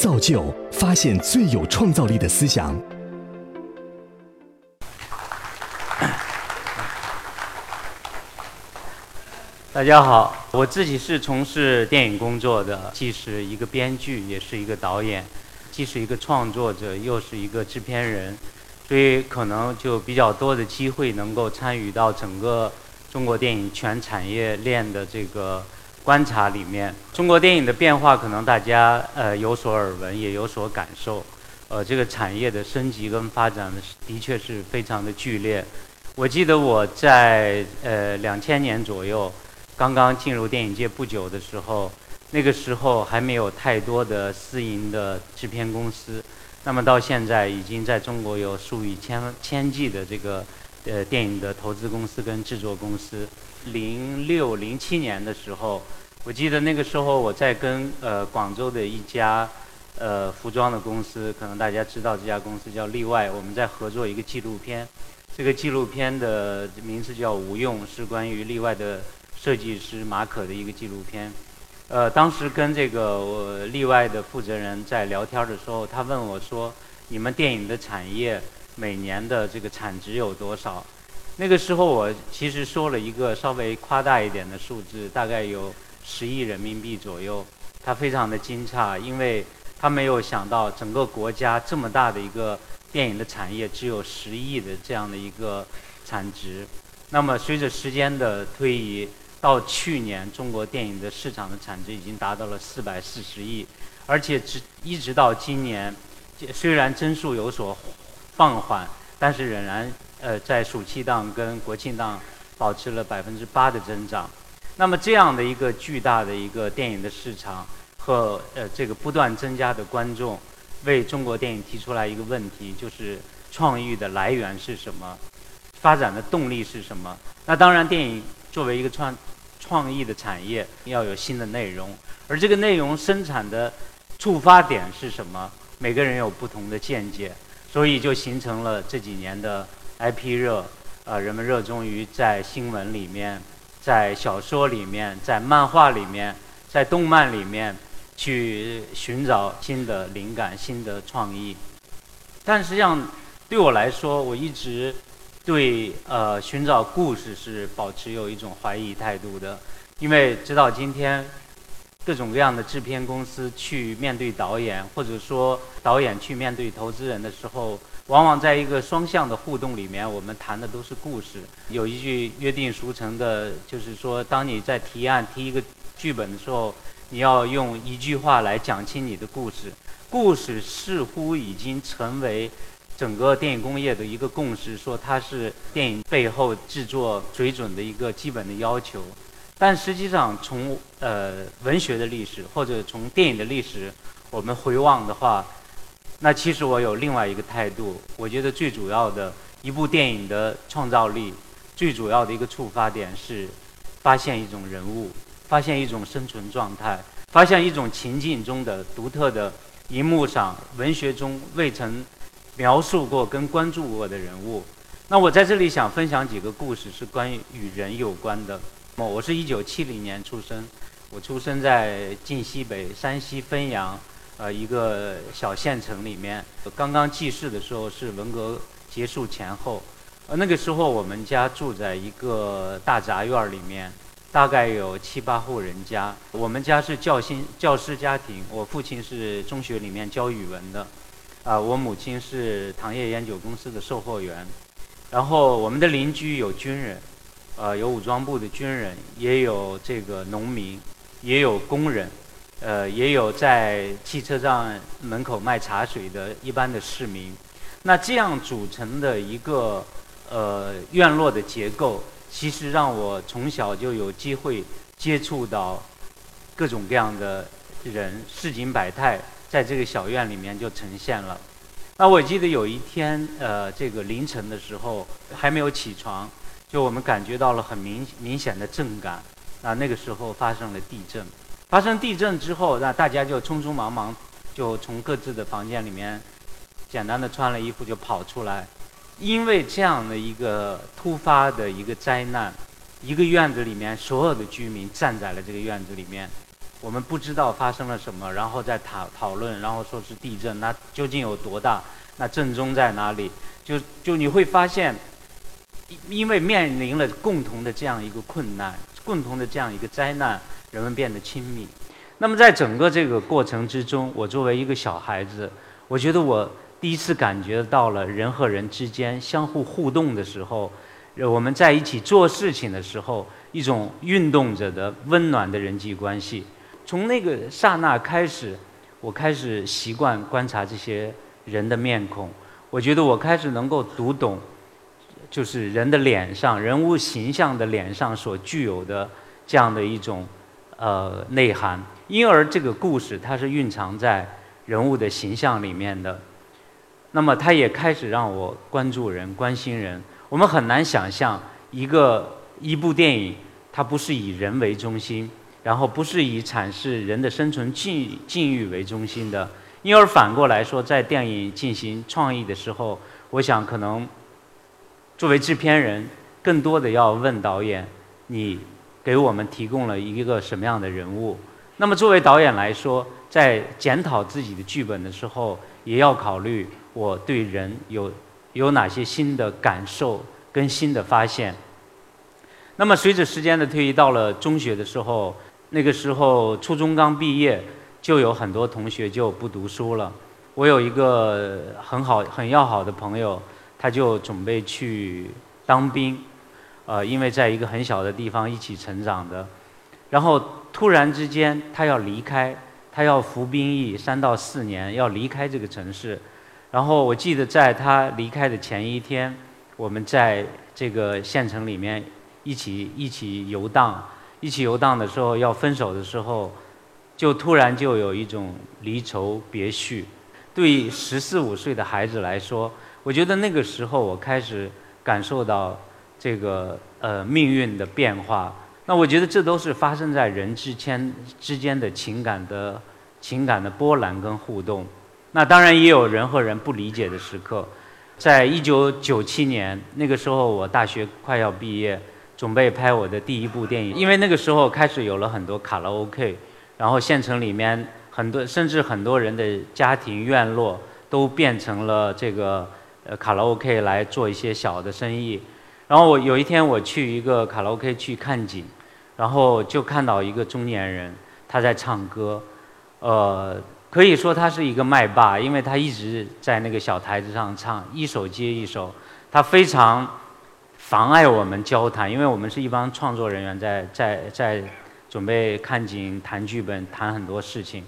造就发现最有创造力的思想。大家好，我自己是从事电影工作的，既是一个编剧，也是一个导演，既是一个创作者，又是一个制片人，所以可能就比较多的机会能够参与到整个中国电影全产业链的这个观察里面。中国电影的变化，可能大家呃有所耳闻，也有所感受。呃，这个产业的升级跟发展的的确是非常的剧烈。我记得我在呃两千年左右。刚刚进入电影界不久的时候，那个时候还没有太多的私营的制片公司，那么到现在已经在中国有数以千千计的这个呃电影的投资公司跟制作公司。零六零七年的时候，我记得那个时候我在跟呃广州的一家呃服装的公司，可能大家知道这家公司叫例外，我们在合作一个纪录片，这个纪录片的名字叫《无用》，是关于例外的。设计师马可的一个纪录片，呃，当时跟这个我例外的负责人在聊天的时候，他问我说：“你们电影的产业每年的这个产值有多少？”那个时候我其实说了一个稍微夸大一点的数字，大概有十亿人民币左右。他非常的惊诧，因为他没有想到整个国家这么大的一个电影的产业只有十亿的这样的一个产值。那么随着时间的推移，到去年，中国电影的市场的产值已经达到了四百四十亿，而且直一直到今年，虽然增速有所放缓，但是仍然呃在暑期档跟国庆档保持了百分之八的增长。那么这样的一个巨大的一个电影的市场和呃这个不断增加的观众，为中国电影提出来一个问题，就是创意的来源是什么，发展的动力是什么？那当然，电影作为一个创创意的产业要有新的内容，而这个内容生产的触发点是什么？每个人有不同的见解，所以就形成了这几年的 IP 热。呃，人们热衷于在新闻里面、在小说里面、在漫画里面、在动漫里面去寻找新的灵感、新的创意。但实际上，对我来说，我一直。对，呃，寻找故事是保持有一种怀疑态度的，因为直到今天，各种各样的制片公司去面对导演，或者说导演去面对投资人的时候，往往在一个双向的互动里面，我们谈的都是故事。有一句约定俗成的，就是说，当你在提案提一个剧本的时候，你要用一句话来讲清你的故事。故事似乎已经成为。整个电影工业的一个共识，说它是电影背后制作水准的一个基本的要求。但实际上，从呃文学的历史或者从电影的历史，我们回望的话，那其实我有另外一个态度。我觉得最主要的一部电影的创造力，最主要的一个触发点是发现一种人物，发现一种生存状态，发现一种情境中的独特的荧幕上文学中未曾。描述过跟关注过的人物，那我在这里想分享几个故事，是关于与人有关的。我是一九七零年出生，我出生在晋西北山西汾阳，呃，一个小县城里面。刚刚记事的时候是文革结束前后，呃，那个时候我们家住在一个大杂院里面，大概有七八户人家。我们家是教新教师家庭，我父亲是中学里面教语文的。啊，我母亲是糖业烟酒公司的售货员，然后我们的邻居有军人，呃，有武装部的军人，也有这个农民，也有工人，呃，也有在汽车站门口卖茶水的一般的市民。那这样组成的一个呃院落的结构，其实让我从小就有机会接触到各种各样的人，市井百态。在这个小院里面就呈现了。那我记得有一天，呃，这个凌晨的时候还没有起床，就我们感觉到了很明明显的震感。啊，那个时候发生了地震。发生地震之后，那大家就匆匆忙忙就从各自的房间里面简单的穿了衣服就跑出来。因为这样的一个突发的一个灾难，一个院子里面所有的居民站在了这个院子里面。我们不知道发生了什么，然后再讨讨论，然后说是地震，那究竟有多大？那震中在哪里？就就你会发现，因为面临了共同的这样一个困难，共同的这样一个灾难，人们变得亲密。那么在整个这个过程之中，我作为一个小孩子，我觉得我第一次感觉到了人和人之间相互互动的时候，我们在一起做事情的时候，一种运动着的温暖的人际关系。从那个刹那开始，我开始习惯观察这些人的面孔。我觉得我开始能够读懂，就是人的脸上、人物形象的脸上所具有的这样的一种呃内涵。因而这个故事它是蕴藏在人物的形象里面的。那么它也开始让我关注人、关心人。我们很难想象一个一部电影，它不是以人为中心。然后不是以阐释人的生存境境遇为中心的，因而反过来说，在电影进行创意的时候，我想可能作为制片人，更多的要问导演：你给我们提供了一个什么样的人物？那么作为导演来说，在检讨自己的剧本的时候，也要考虑我对人有有哪些新的感受跟新的发现。那么随着时间的推移，到了中学的时候。那个时候，初中刚毕业，就有很多同学就不读书了。我有一个很好、很要好的朋友，他就准备去当兵，呃，因为在一个很小的地方一起成长的。然后突然之间，他要离开，他要服兵役三到四年，要离开这个城市。然后我记得在他离开的前一天，我们在这个县城里面一起一起游荡。一起游荡的时候，要分手的时候，就突然就有一种离愁别绪。对十四五岁的孩子来说，我觉得那个时候我开始感受到这个呃命运的变化。那我觉得这都是发生在人之间之间的情感的情感的波澜跟互动。那当然也有人和人不理解的时刻。在一九九七年那个时候，我大学快要毕业。准备拍我的第一部电影，因为那个时候开始有了很多卡拉 OK，然后县城里面很多甚至很多人的家庭院落都变成了这个呃卡拉 OK 来做一些小的生意。然后我有一天我去一个卡拉 OK 去看景，然后就看到一个中年人他在唱歌，呃，可以说他是一个麦霸，因为他一直在那个小台子上唱，一首接一首，他非常。妨碍我们交谈，因为我们是一帮创作人员，在在在准备看景、谈剧本、谈很多事情。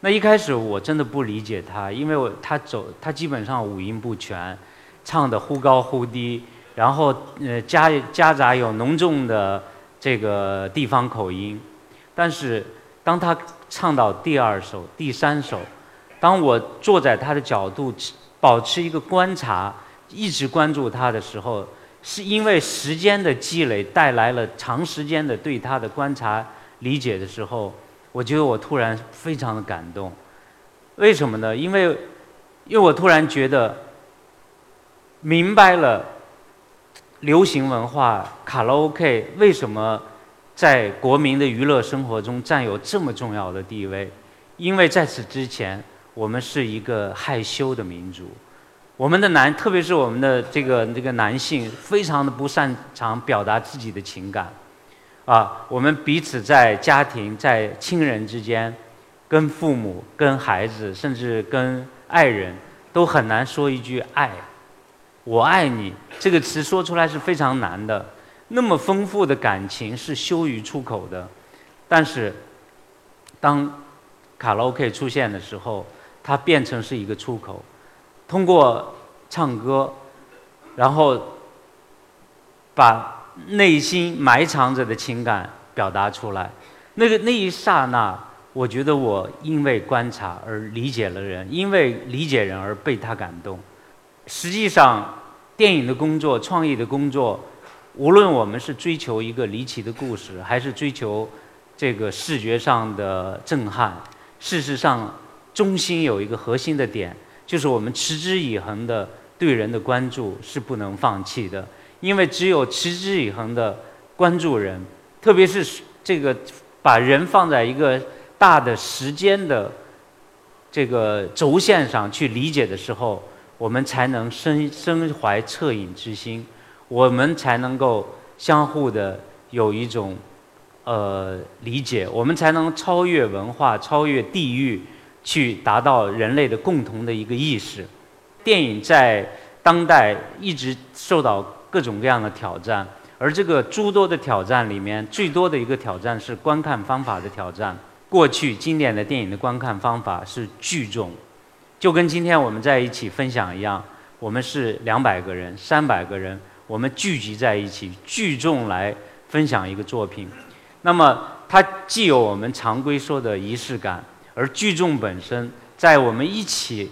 那一开始我真的不理解他，因为我他走他基本上五音不全，唱的忽高忽低，然后呃夹夹杂有浓重的这个地方口音。但是当他唱到第二首、第三首，当我坐在他的角度，保持一个观察，一直关注他的时候。是因为时间的积累带来了长时间的对他的观察理解的时候，我觉得我突然非常的感动。为什么呢？因为，因为我突然觉得明白了流行文化卡拉 OK 为什么在国民的娱乐生活中占有这么重要的地位。因为在此之前，我们是一个害羞的民族。我们的男，特别是我们的这个这个男性，非常的不擅长表达自己的情感，啊，我们彼此在家庭、在亲人之间，跟父母、跟孩子，甚至跟爱人，都很难说一句“爱”，我爱你这个词说出来是非常难的。那么丰富的感情是羞于出口的，但是当卡拉 OK 出现的时候，它变成是一个出口。通过唱歌，然后把内心埋藏着的情感表达出来。那个那一刹那，我觉得我因为观察而理解了人，因为理解人而被他感动。实际上，电影的工作、创意的工作，无论我们是追求一个离奇的故事，还是追求这个视觉上的震撼，事实上，中心有一个核心的点。就是我们持之以恒的对人的关注是不能放弃的，因为只有持之以恒的关注人，特别是这个把人放在一个大的时间的这个轴线上去理解的时候，我们才能身身怀恻隐之心，我们才能够相互的有一种呃理解，我们才能超越文化、超越地域，去达到人类的共同的一个意识。电影在当代一直受到各种各样的挑战，而这个诸多的挑战里面，最多的一个挑战是观看方法的挑战。过去经典的电影的观看方法是聚众，就跟今天我们在一起分享一样，我们是两百个人、三百个人，我们聚集在一起，聚众来分享一个作品。那么它既有我们常规说的仪式感，而聚众本身，在我们一起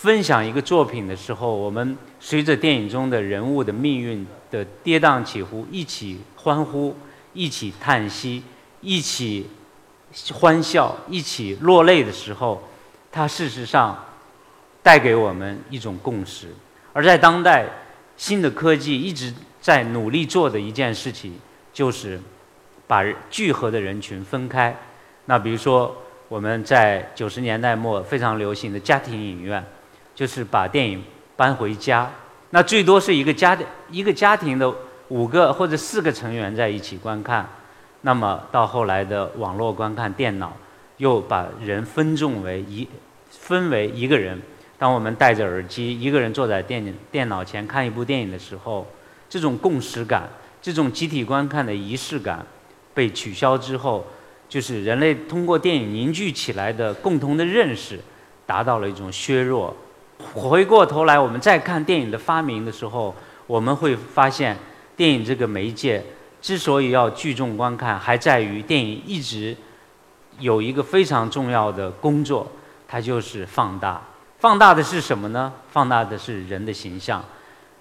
分享一个作品的时候，我们随着电影中的人物的命运的跌宕起伏，一起欢呼，一起叹息，一起。欢笑，一起落泪的时候，它事实上带给我们一种共识。而在当代，新的科技一直在努力做的一件事情，就是把聚合的人群分开。那比如说，我们在九十年代末非常流行的家庭影院，就是把电影搬回家。那最多是一个家的一个家庭的五个或者四个成员在一起观看。那么到后来的网络观看、电脑，又把人分众为一，分为一个人。当我们戴着耳机，一个人坐在电电脑前看一部电影的时候，这种共识感、这种集体观看的仪式感被取消之后，就是人类通过电影凝聚起来的共同的认识，达到了一种削弱。回过头来，我们再看电影的发明的时候，我们会发现电影这个媒介。之所以要聚众观看，还在于电影一直有一个非常重要的工作，它就是放大。放大的是什么呢？放大的是人的形象。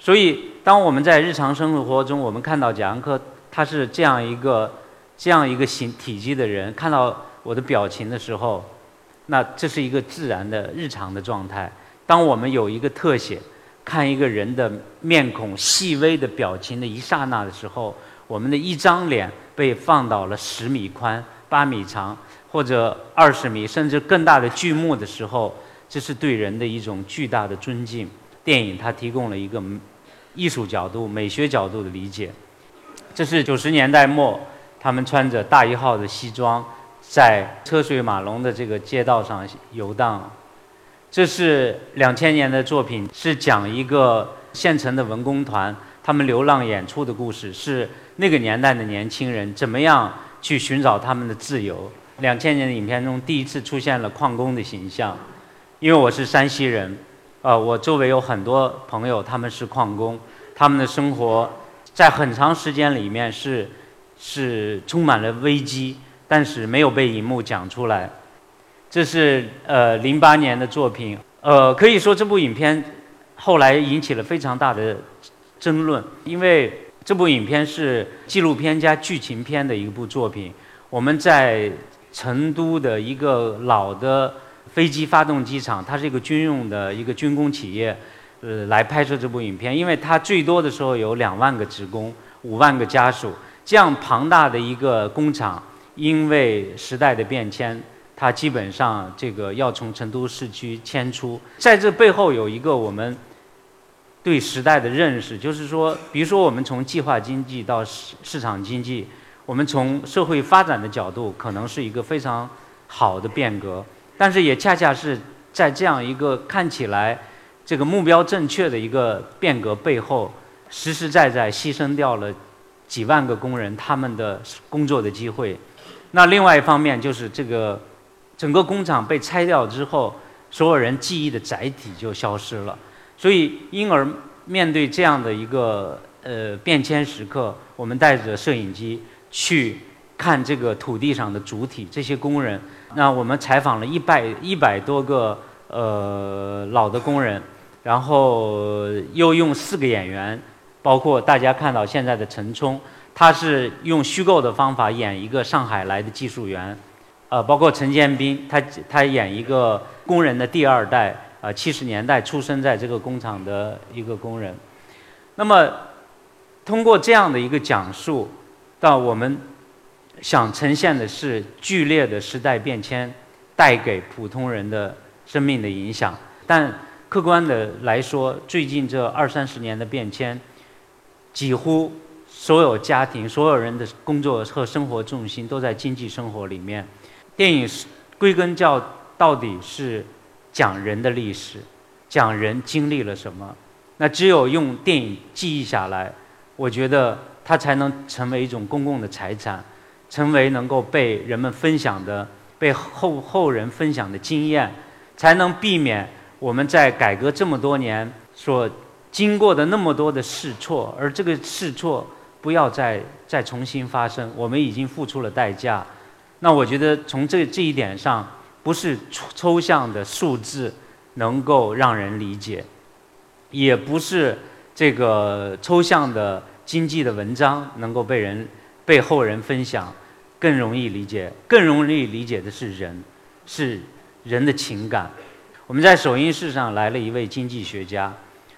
所以，当我们在日常生活中，我们看到贾樟柯他是这样一个这样一个形体积的人，看到我的表情的时候，那这是一个自然的日常的状态。当我们有一个特写，看一个人的面孔细微的表情的一刹那的时候。我们的一张脸被放到了十米宽、八米长，或者二十米甚至更大的剧目的时候，这是对人的一种巨大的尊敬。电影它提供了一个艺术角度、美学角度的理解。这是九十年代末，他们穿着大一号的西装，在车水马龙的这个街道上游荡。这是两千年的作品，是讲一个县城的文工团。他们流浪演出的故事是那个年代的年轻人怎么样去寻找他们的自由。两千年的影片中第一次出现了矿工的形象，因为我是山西人，呃，我周围有很多朋友他们是矿工，他们的生活在很长时间里面是是充满了危机，但是没有被荧幕讲出来。这是呃零八年的作品，呃，可以说这部影片后来引起了非常大的。争论，因为这部影片是纪录片加剧情片的一部作品。我们在成都的一个老的飞机发动机厂，它是一个军用的一个军工企业，呃，来拍摄这部影片。因为它最多的时候有两万个职工，五万个家属，这样庞大的一个工厂，因为时代的变迁，它基本上这个要从成都市区迁出。在这背后有一个我们。对时代的认识，就是说，比如说，我们从计划经济到市市场经济，我们从社会发展的角度，可能是一个非常好的变革，但是也恰恰是在这样一个看起来这个目标正确的一个变革背后，实实在在牺牲掉了几万个工人他们的工作的机会。那另外一方面，就是这个整个工厂被拆掉之后，所有人记忆的载体就消失了。所以，因而面对这样的一个呃变迁时刻，我们带着摄影机去看这个土地上的主体，这些工人。那我们采访了一百一百多个呃老的工人，然后又用四个演员，包括大家看到现在的陈冲，他是用虚构的方法演一个上海来的技术员，呃，包括陈建斌，他他演一个工人的第二代。啊，七十年代出生在这个工厂的一个工人，那么通过这样的一个讲述，到我们想呈现的是剧烈的时代变迁带给普通人的生命的影响，但客观的来说，最近这二三十年的变迁，几乎所有家庭、所有人的工作和生活重心都在经济生活里面。电影是归根叫到底是讲人的历史，讲人经历了什么。那只有用电影记忆下来，我觉得它才能成为一种公共的财产。成为能够被人们分享的、被后后人分享的经验，才能避免我们在改革这么多年所经过的那么多的试错，而这个试错不要再再重新发生。我们已经付出了代价。那我觉得从这这一点上，不是抽象的数字能够让人理解，也不是这个抽象的经济的文章能够被人被后人分享。更容易理解，更容易理解的是人，是人的情感。我们在首映式上来了一位经济学家，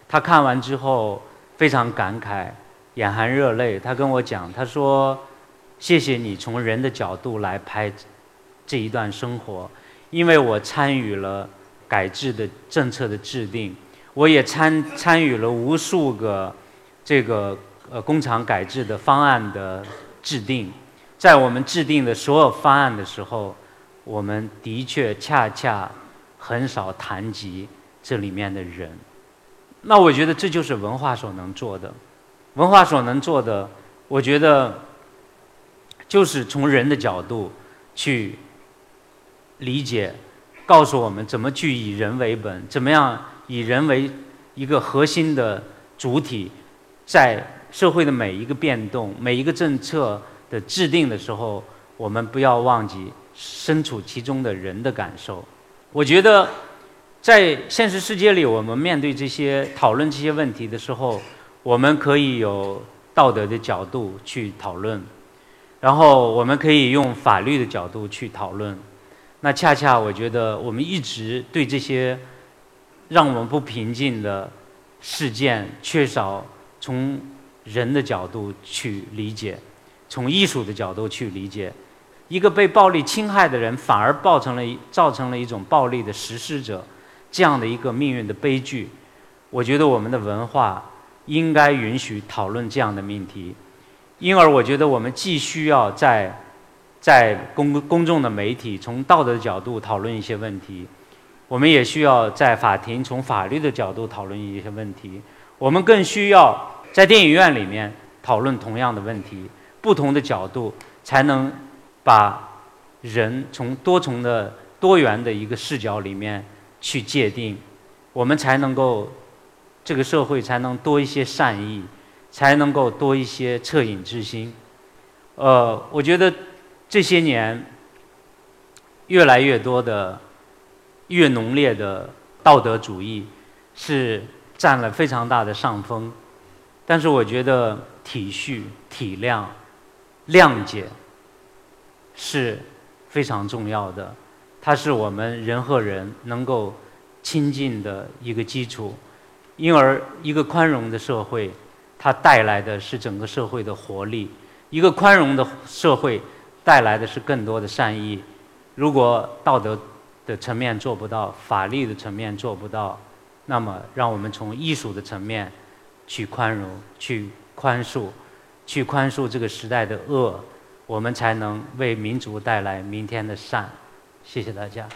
他看完之后非常感慨，眼含热泪。他跟我讲，他说：“谢谢你从人的角度来拍这一段生活，因为我参与了改制的政策的制定，我也参参与了无数个这个呃工厂改制的方案的制定。”在我们制定的所有方案的时候，我们的确恰恰很少谈及这里面的人。那我觉得这就是文化所能做的。文化所能做的，我觉得就是从人的角度去理解，告诉我们怎么去以人为本，怎么样以人为一个核心的主体，在社会的每一个变动、每一个政策。的制定的时候，我们不要忘记身处其中的人的感受。我觉得，在现实世界里，我们面对这些讨论这些问题的时候，我们可以有道德的角度去讨论，然后我们可以用法律的角度去讨论。那恰恰我觉得，我们一直对这些让我们不平静的事件，缺少从人的角度去理解。从艺术的角度去理解，一个被暴力侵害的人，反而造成了造成了一种暴力的实施者，这样的一个命运的悲剧。我觉得我们的文化应该允许讨论这样的命题，因而我觉得我们既需要在在公公众的媒体从道德角度讨论一些问题，我们也需要在法庭从法律的角度讨论一些问题，我们更需要在电影院里面讨论同样的问题。不同的角度，才能把人从多重的、多元的一个视角里面去界定，我们才能够这个社会才能多一些善意，才能够多一些恻隐之心。呃，我觉得这些年越来越多的、越浓烈的道德主义是占了非常大的上风，但是我觉得体恤、体谅。谅解是非常重要的，它是我们人和人能够亲近的一个基础。因而，一个宽容的社会，它带来的是整个社会的活力；一个宽容的社会，带来的是更多的善意。如果道德的层面做不到，法律的层面做不到，那么，让我们从艺术的层面去宽容、去宽恕。去宽恕这个时代的恶，我们才能为民族带来明天的善。谢谢大家。